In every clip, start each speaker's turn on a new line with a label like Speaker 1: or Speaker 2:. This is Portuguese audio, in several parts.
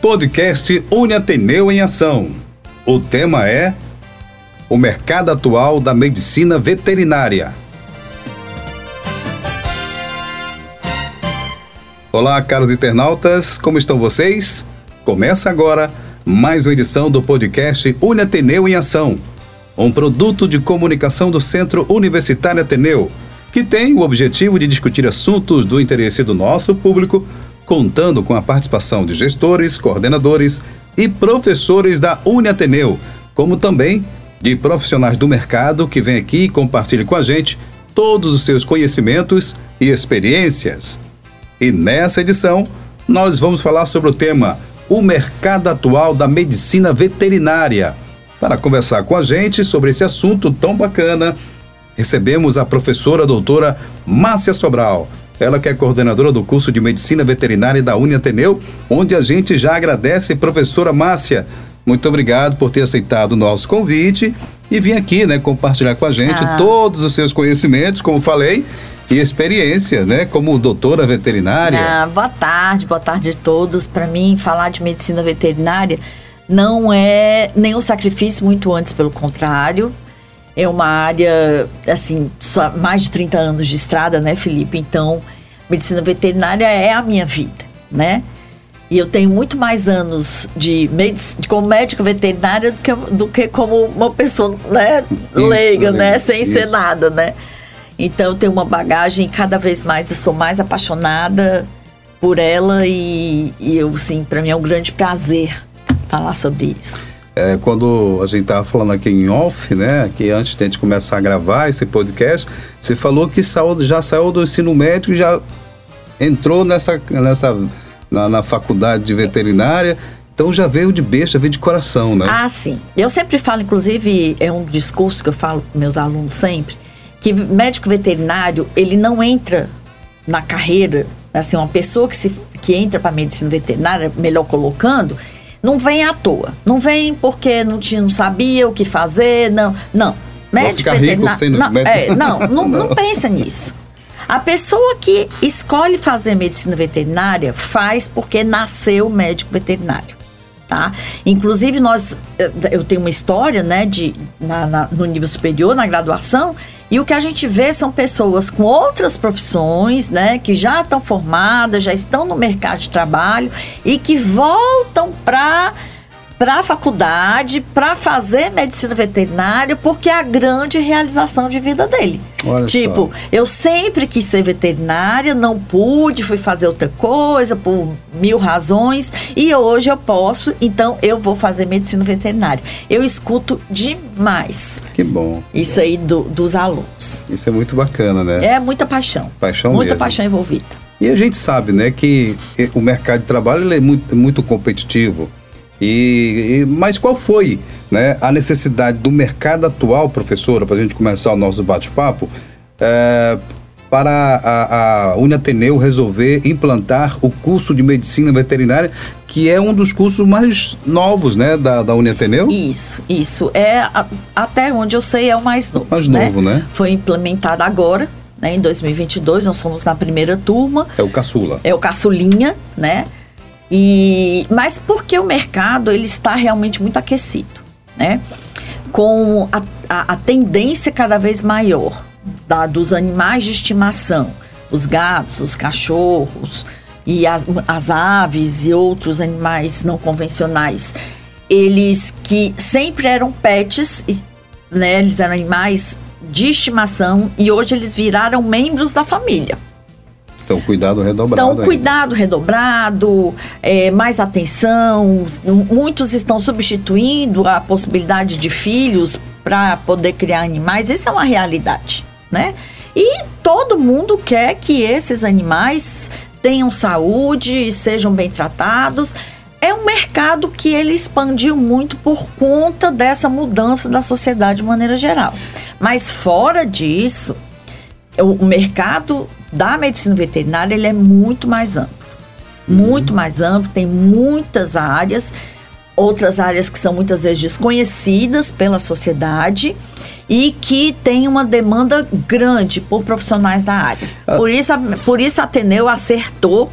Speaker 1: Podcast Uniateneu em Ação. O tema é o mercado atual da medicina veterinária. Olá, caros internautas, como estão vocês? Começa agora mais uma edição do podcast Uniateneu em Ação, um produto de comunicação do Centro Universitário Ateneu, que tem o objetivo de discutir assuntos do interesse do nosso público contando com a participação de gestores, coordenadores e professores da Uniateneu, como também de profissionais do mercado que vêm aqui e compartilham com a gente todos os seus conhecimentos e experiências. E nessa edição, nós vamos falar sobre o tema O mercado atual da medicina veterinária. Para conversar com a gente sobre esse assunto tão bacana, recebemos a professora doutora Márcia Sobral ela que é coordenadora do curso de Medicina Veterinária da Uniateneu, onde a gente já agradece, professora Márcia. Muito obrigado por ter aceitado o nosso convite e vir aqui, né, compartilhar com a gente ah. todos os seus conhecimentos, como falei, e experiência, né, como doutora veterinária.
Speaker 2: Ah, boa tarde, boa tarde a todos. Para mim, falar de medicina veterinária não é nenhum sacrifício, muito antes, pelo contrário é uma área, assim, só mais de 30 anos de estrada, né, Felipe? Então, medicina veterinária é a minha vida, né? E eu tenho muito mais anos de, de como médico veterinária do que, do que como uma pessoa né, isso, leiga, né? Sem isso. ser nada, né? Então eu tenho uma bagagem cada vez mais eu sou mais apaixonada por ela e, e eu, sim, para mim é um grande prazer falar sobre isso
Speaker 1: é, quando a gente estava falando aqui em off, né, que antes de a gente começar a gravar esse podcast, você falou que saiu, já saiu do ensino médico e já entrou nessa, nessa na, na faculdade de veterinária. Então já veio de besta, veio de coração, né?
Speaker 2: Ah, sim. Eu sempre falo, inclusive, é um discurso que eu falo para meus alunos sempre, que médico veterinário, ele não entra na carreira, assim, uma pessoa que, se, que entra para medicina veterinária, melhor colocando, não vem à toa. Não vem porque não, tinha, não sabia o que fazer, não. Não.
Speaker 1: Médico veterinário.
Speaker 2: Não, é, não, não, não pensa nisso. A pessoa que escolhe fazer medicina veterinária faz porque nasceu médico veterinário. Tá? Inclusive, nós, eh, eu tenho uma história né, de, na, na, no nível superior, na graduação, e o que a gente vê são pessoas com outras profissões, né, que já estão formadas, já estão no mercado de trabalho e que voltam para para a faculdade para fazer medicina veterinária porque é a grande realização de vida dele. Olha tipo, só. eu sempre quis ser veterinária, não pude, fui fazer outra coisa por mil razões e hoje eu posso, então eu vou fazer medicina veterinária. Eu escuto demais.
Speaker 1: Que bom.
Speaker 2: Isso aí do, dos alunos.
Speaker 1: Isso é muito bacana, né?
Speaker 2: É muita paixão.
Speaker 1: Paixão
Speaker 2: Muita
Speaker 1: mesmo.
Speaker 2: paixão envolvida.
Speaker 1: E a gente sabe, né, que o mercado de trabalho é muito, muito competitivo. E, e, mas qual foi né, a necessidade do mercado atual, professora, para a gente começar o nosso bate-papo, é, para a, a Uniateneu resolver implantar o curso de medicina veterinária, que é um dos cursos mais novos né, da, da Uniateneu?
Speaker 2: Isso, isso. É, a, até onde eu sei, é o mais novo.
Speaker 1: Mais né? novo, né?
Speaker 2: Foi implementado agora, né, em 2022, nós somos na primeira turma.
Speaker 1: É o caçula.
Speaker 2: É o caçulinha, né? E, mas porque o mercado ele está realmente muito aquecido, né? Com a, a, a tendência cada vez maior da, dos animais de estimação, os gatos, os cachorros e as, as aves e outros animais não convencionais, eles que sempre eram pets, né? Eles eram animais de estimação e hoje eles viraram membros da família.
Speaker 1: Então, cuidado redobrado.
Speaker 2: Então, cuidado redobrado, é, mais atenção. Muitos estão substituindo a possibilidade de filhos para poder criar animais. Isso é uma realidade, né? E todo mundo quer que esses animais tenham saúde e sejam bem tratados. É um mercado que ele expandiu muito por conta dessa mudança da sociedade de maneira geral. Mas fora disso, o mercado da medicina veterinária ele é muito mais amplo. Uhum. Muito mais amplo, tem muitas áreas, outras áreas que são muitas vezes desconhecidas pela sociedade e que tem uma demanda grande por profissionais da área. Ah. Por isso, por isso a Ateneu acertou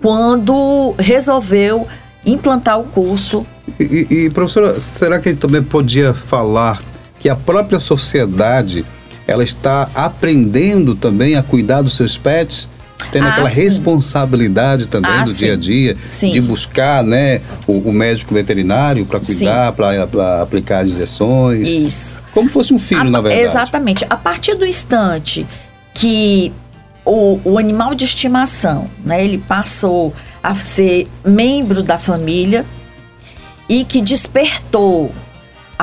Speaker 2: quando resolveu implantar o curso.
Speaker 1: E, e, professora, será que gente também podia falar que a própria sociedade ela está aprendendo também a cuidar dos seus pets? Tendo ah, aquela sim. responsabilidade também ah, do sim. dia a dia sim. de buscar né, o, o médico veterinário para cuidar, para aplicar as injeções.
Speaker 2: Isso.
Speaker 1: Como fosse um filho, a, na verdade.
Speaker 2: Exatamente. A partir do instante que o, o animal de estimação, né, ele passou a ser membro da família e que despertou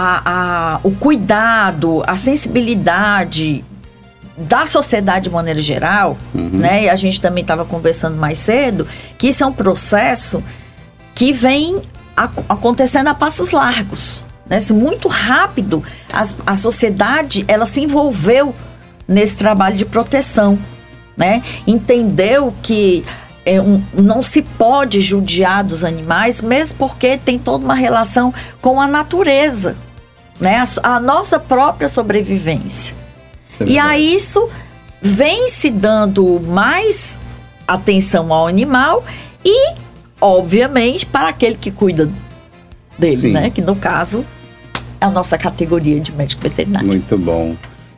Speaker 2: a, a, o cuidado, a sensibilidade da sociedade de maneira geral, uhum. né? E a gente também estava conversando mais cedo, que isso é um processo que vem acontecendo a passos largos. Né? Muito rápido, a, a sociedade ela se envolveu nesse trabalho de proteção. Né? Entendeu que é um, não se pode judiar dos animais, mesmo porque tem toda uma relação com a natureza, né? a, a nossa própria sobrevivência. É e a isso vem se dando mais atenção ao animal e, obviamente, para aquele que cuida dele, Sim. né? Que no caso é a nossa categoria de médico veterinário.
Speaker 1: Muito bom.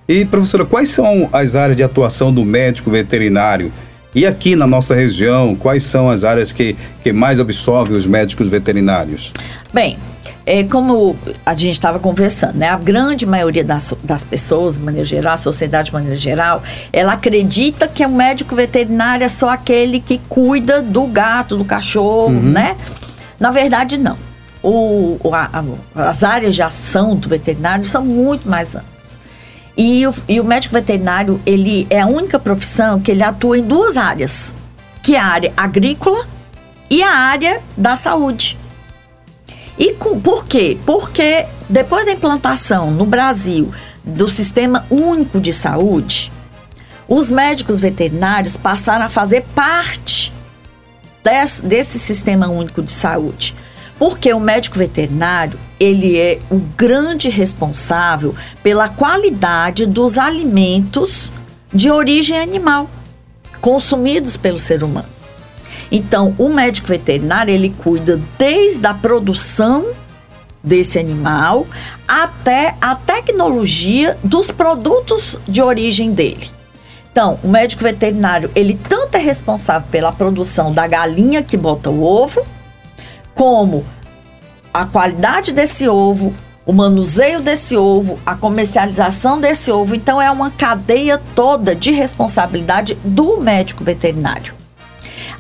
Speaker 1: E, professora, quais são as áreas de atuação do médico veterinário? E aqui na nossa região, quais são as áreas que, que mais absorvem os médicos veterinários?
Speaker 2: Bem, é, como a gente estava conversando, né? A grande maioria das, das pessoas, de maneira geral, a sociedade de maneira geral, ela acredita que o um médico veterinário é só aquele que cuida do gato, do cachorro, uhum. né? Na verdade, não. O, a, as áreas de ação do veterinário são muito mais amplas. E o, e o médico veterinário, ele é a única profissão que ele atua em duas áreas, que é a área agrícola e a área da saúde. E por quê? Porque depois da implantação no Brasil do Sistema Único de Saúde, os médicos veterinários passaram a fazer parte desse, desse Sistema Único de Saúde. Porque o médico veterinário, ele é o grande responsável pela qualidade dos alimentos de origem animal consumidos pelo ser humano. Então, o médico veterinário, ele cuida desde a produção desse animal até a tecnologia dos produtos de origem dele. Então, o médico veterinário, ele tanto é responsável pela produção da galinha que bota o ovo, como a qualidade desse ovo, o manuseio desse ovo, a comercialização desse ovo. Então, é uma cadeia toda de responsabilidade do médico veterinário.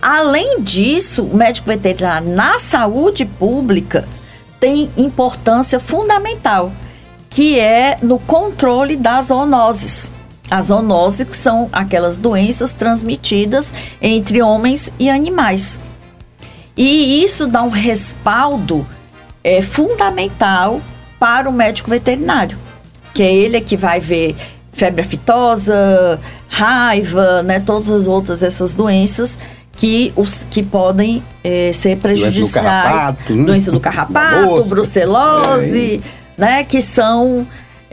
Speaker 2: Além disso, o médico veterinário na saúde pública tem importância fundamental, que é no controle das zoonoses. As zoonoses que são aquelas doenças transmitidas entre homens e animais. E isso dá um respaldo é, fundamental para o médico veterinário, que é ele que vai ver febre aftosa, raiva, né, todas as outras essas doenças que, os, que podem é, ser prejudiciais. Doença do carrapato, né? doença do brucelose, é. né? Que são.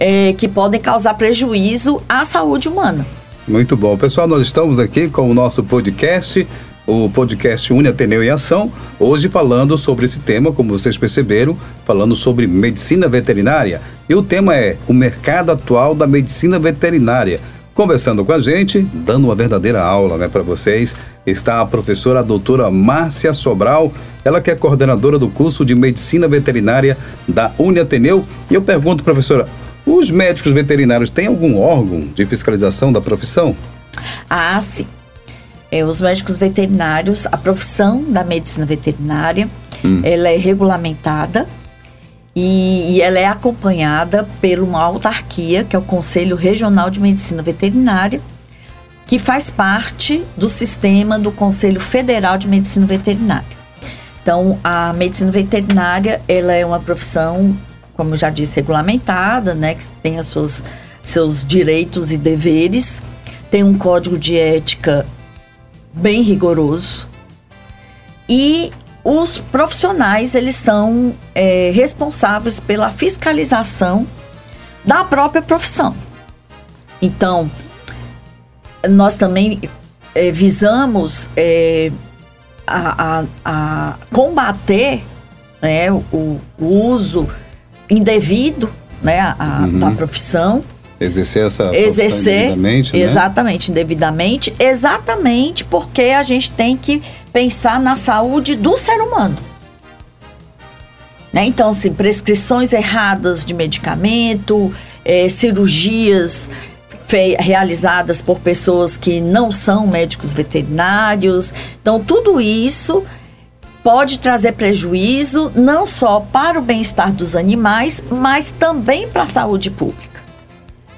Speaker 2: É, que podem causar prejuízo à saúde humana.
Speaker 1: Muito bom. Pessoal, nós estamos aqui com o nosso podcast, o podcast Une Ateneu em Ação, hoje falando sobre esse tema, como vocês perceberam, falando sobre medicina veterinária. E o tema é o mercado atual da medicina veterinária. Conversando com a gente, dando uma verdadeira aula né, para vocês, está a professora a doutora Márcia Sobral, ela que é coordenadora do curso de Medicina Veterinária da Uniateneu. E eu pergunto, professora, os médicos veterinários têm algum órgão de fiscalização da profissão?
Speaker 2: Ah, sim. É, os médicos veterinários, a profissão da medicina veterinária, hum. ela é regulamentada e, e, ela é acompanhada por uma autarquia, que é o Conselho Regional de Medicina Veterinária, que faz parte do sistema do Conselho Federal de Medicina Veterinária. Então, a medicina veterinária, ela é uma profissão, como já disse, regulamentada, né, que tem as suas, seus direitos e deveres, tem um código de ética bem rigoroso e os profissionais eles são é, responsáveis pela fiscalização da própria profissão. Então, nós também é, visamos é, a, a, a, combater né, o, o uso indevido né, a,
Speaker 1: Uhum.
Speaker 2: da profissão.
Speaker 1: Exercer essa profissão
Speaker 2: Exercer
Speaker 1: indevidamente, né?
Speaker 2: exatamente, indevidamente, exatamente porque a gente tem que pensar na saúde do ser humano. Né? Então, assim, prescrições erradas de medicamento, eh, cirurgias realizadas por pessoas que não são médicos veterinários. Então, tudo isso pode trazer prejuízo não só para o bem-estar dos animais, mas também para a saúde pública.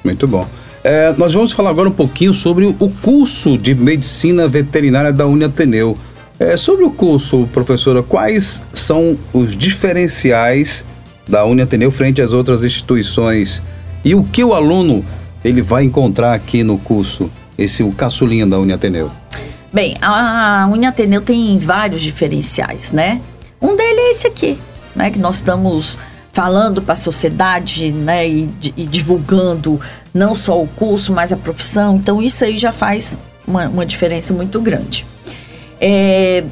Speaker 1: Muito bom. É, nós vamos falar agora um pouquinho sobre o curso de medicina veterinária da Uniateneu. É, sobre o curso, professora, quais são os diferenciais da Uniateneu frente às outras instituições? E o que o aluno ele vai encontrar aqui no curso, esse o caçulinha da Uniateneu?
Speaker 2: Bem, a Uniateneu tem vários diferenciais, né? Um deles é esse aqui, né? Que nós estamos falando para a sociedade, né? E, e divulgando não só o curso, mas a profissão. Então, isso aí já faz uma, uma diferença muito grande. É,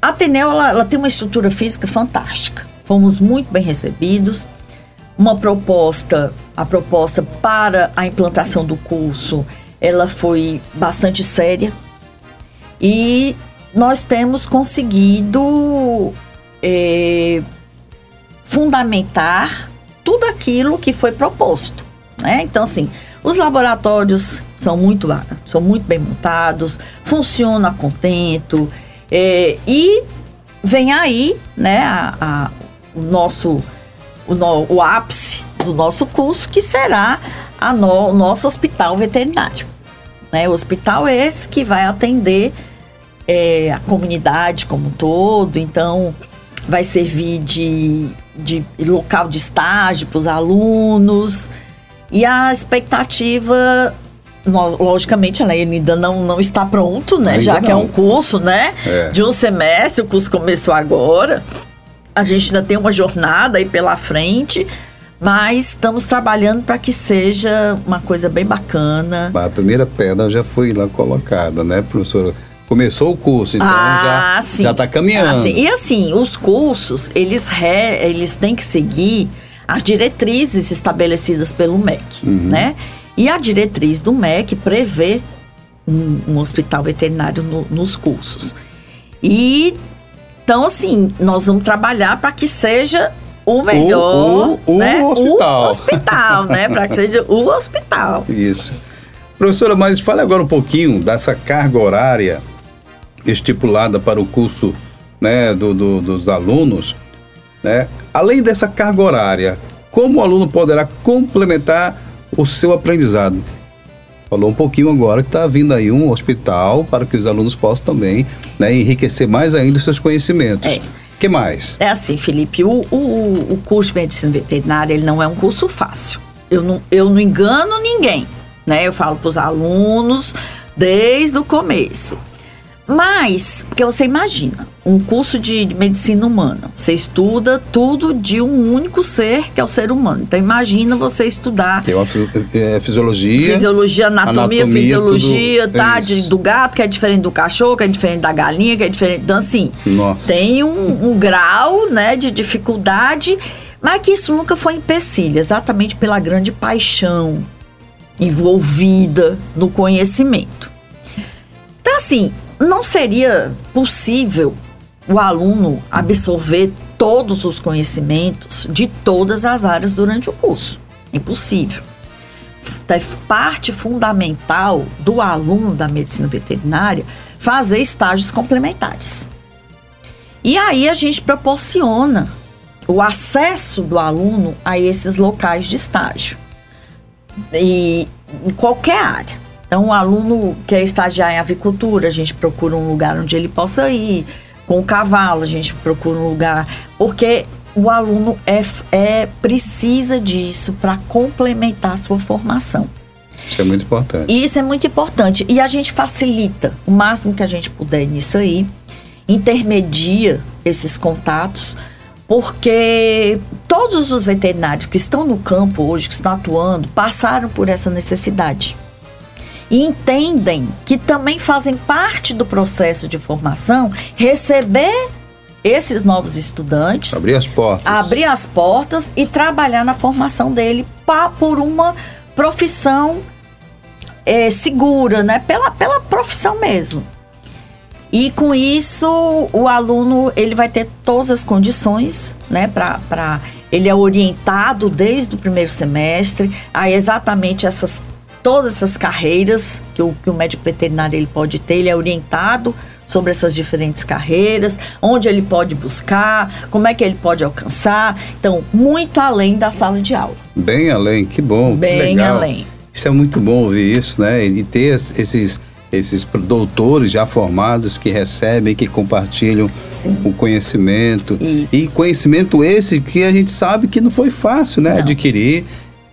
Speaker 2: a Ateneu, ela, ela tem uma estrutura física fantástica. Fomos muito bem recebidos. Uma proposta, a proposta para a implantação do curso, ela foi bastante séria. E nós temos conseguido eh, fundamentar tudo aquilo que foi proposto. Né? Então, assim, os laboratórios são muito, são muito bem montados, funciona contento. eh, e vem aí né, a- a- o nosso o, no- o ápice do nosso curso, que será a no- o nosso hospital veterinário. Né? O hospital é esse que vai atender é, a comunidade como um todo, então vai servir de, de local de estágio para os alunos. E a expectativa, logicamente, ela ainda não, não está pronto, né?
Speaker 1: Ainda
Speaker 2: Já que é um curso, né?
Speaker 1: É.
Speaker 2: De um semestre, o curso começou agora. A gente ainda tem uma jornada aí pela frente, mas estamos trabalhando para que seja uma coisa bem bacana.
Speaker 1: A primeira pedra já foi lá colocada, né, professora? Começou o curso, então
Speaker 2: ah,
Speaker 1: já está caminhando.
Speaker 2: Ah. E assim, os cursos, eles, re- eles têm que seguir as diretrizes estabelecidas pelo MEC,
Speaker 1: Uhum.
Speaker 2: né? E a diretriz do MEC prevê um, um hospital veterinário no- nos cursos. E, então, assim, nós vamos trabalhar para que seja o melhor,
Speaker 1: o- o
Speaker 2: né?
Speaker 1: hospital.
Speaker 2: O hospital, né? Para que seja o hospital.
Speaker 1: Isso. Professora, mas fale agora um pouquinho dessa carga horária estipulada para o curso né, do- do- dos alunos. Né? Além dessa carga horária, como o aluno poderá complementar o seu aprendizado? Falou um pouquinho agora que está vindo aí um hospital para que os alunos possam também né, enriquecer mais ainda os seus conhecimentos.
Speaker 2: É.
Speaker 1: que mais?
Speaker 2: É assim, Felipe, o, o, o curso de medicina veterinária, ele não é um curso fácil. Eu não, eu não engano ninguém, né? Eu falo para os alunos desde o começo. Mas, porque você imagina, um curso de, medicina humana, você estuda tudo de um único ser, que é o ser humano. Então, imagina você estudar
Speaker 1: Tem uma fisi- é, fisiologia.
Speaker 2: Fisiologia, anatomia,
Speaker 1: anatomia,
Speaker 2: fisiologia,
Speaker 1: tudo-
Speaker 2: tá? De- do gato, que é diferente do cachorro, que é diferente da galinha, que é diferente. Então, assim,
Speaker 1: Nossa.
Speaker 2: tem um, um grau, né, de dificuldade, mas que isso nunca foi empecilho, exatamente pela grande paixão envolvida no conhecimento. Então, assim, não seria possível o aluno absorver todos os conhecimentos de todas as áreas durante o curso. Impossível. É parte fundamental do aluno da medicina veterinária fazer estágios complementares. E aí a gente proporciona o acesso do aluno a esses locais de estágio. E em qualquer área. Então, o aluno quer estagiar em avicultura, a gente procura um lugar onde ele possa ir. Com o cavalo, a gente procura um lugar. Porque o aluno é, é precisa disso para complementar a sua formação.
Speaker 1: Isso é muito importante.
Speaker 2: E isso é muito importante. E a gente facilita o máximo que a gente puder nisso aí, intermedia esses contatos, porque todos os veterinários que estão no campo hoje, que estão atuando, passaram por essa necessidade. E entendem que também fazem parte do processo de formação receber esses novos estudantes.
Speaker 1: Abrir as portas.
Speaker 2: Abrir as portas e trabalhar na formação dele pra, por uma profissão é, segura, né? Pela, pela profissão mesmo. E com isso, o aluno ele vai ter todas as condições, né? Para ele é orientado desde o primeiro semestre a exatamente essas todas essas carreiras que o, que o médico veterinário ele pode ter, ele é orientado sobre essas diferentes carreiras, onde ele pode buscar, como é que ele pode alcançar. Então, muito além da sala de aula.
Speaker 1: Bem além, que bom.
Speaker 2: Bem
Speaker 1: que legal.
Speaker 2: além.
Speaker 1: Isso é muito bom ouvir isso, né? E ter esses esses doutores já formados que recebem, que compartilham
Speaker 2: Sim.
Speaker 1: o conhecimento.
Speaker 2: Isso.
Speaker 1: E conhecimento esse que a gente sabe que não foi fácil, né?
Speaker 2: Não.
Speaker 1: Adquirir,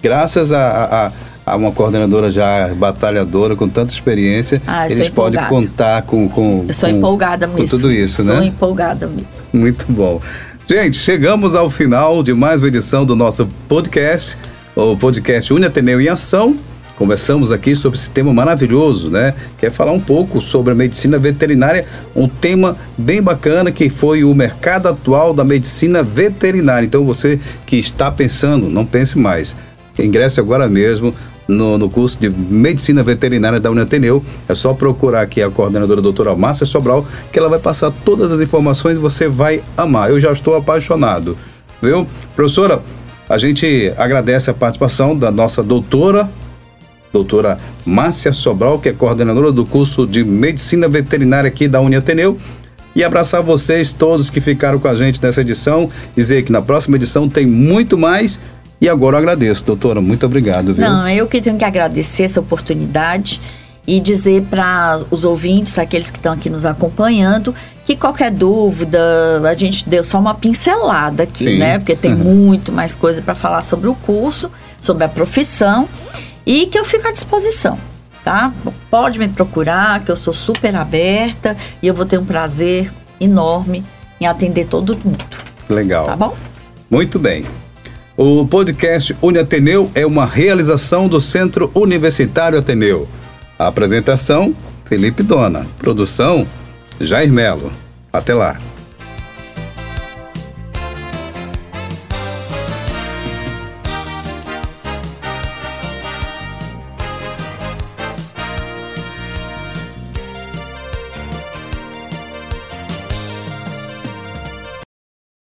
Speaker 1: graças a, a, a uma coordenadora já batalhadora, com tanta experiência,
Speaker 2: Ah, sou
Speaker 1: eles podem contar com, com,
Speaker 2: Eu sou
Speaker 1: com-
Speaker 2: empolgada
Speaker 1: com
Speaker 2: mesmo.
Speaker 1: tudo isso,
Speaker 2: sou
Speaker 1: né?
Speaker 2: empolgada mesmo.
Speaker 1: Muito bom. Gente, chegamos ao final de mais uma edição do nosso podcast, o podcast Uni Ateneu em Ação. Conversamos aqui sobre esse tema maravilhoso, né? Quer falar um pouco sobre a medicina veterinária, um tema bem bacana que foi o mercado atual da medicina veterinária. Então você que está pensando, não pense mais. Ingresse agora mesmo no, no curso de Medicina Veterinária da Uniateneu. É só procurar aqui a coordenadora doutora Márcia Sobral, que ela vai passar todas as informações e você vai amar. Eu já estou apaixonado, viu? Professora, a gente agradece a participação da nossa doutora, doutora Márcia Sobral, que é coordenadora do curso de Medicina Veterinária aqui da Uniateneu. E abraçar vocês todos que ficaram com a gente nessa edição, dizer que na próxima edição tem muito mais. E agora eu agradeço, doutora. Muito obrigado, viu?
Speaker 2: Não, eu que tenho que agradecer essa oportunidade e dizer para os ouvintes, aqueles que estão aqui nos acompanhando, que qualquer dúvida, a gente deu só uma pincelada aqui,
Speaker 1: Sim.
Speaker 2: né? Porque tem muito mais coisa para falar sobre o curso, sobre a profissão e que eu fico à disposição, tá? Pode me procurar, que eu sou super aberta e eu vou ter um prazer enorme em atender todo mundo,
Speaker 1: Legal.
Speaker 2: tá bom?
Speaker 1: Muito bem. O podcast Uniateneu é uma realização do Centro Universitário Ateneu. A apresentação, Felipe Dona. Produção, Jair Melo. Até lá.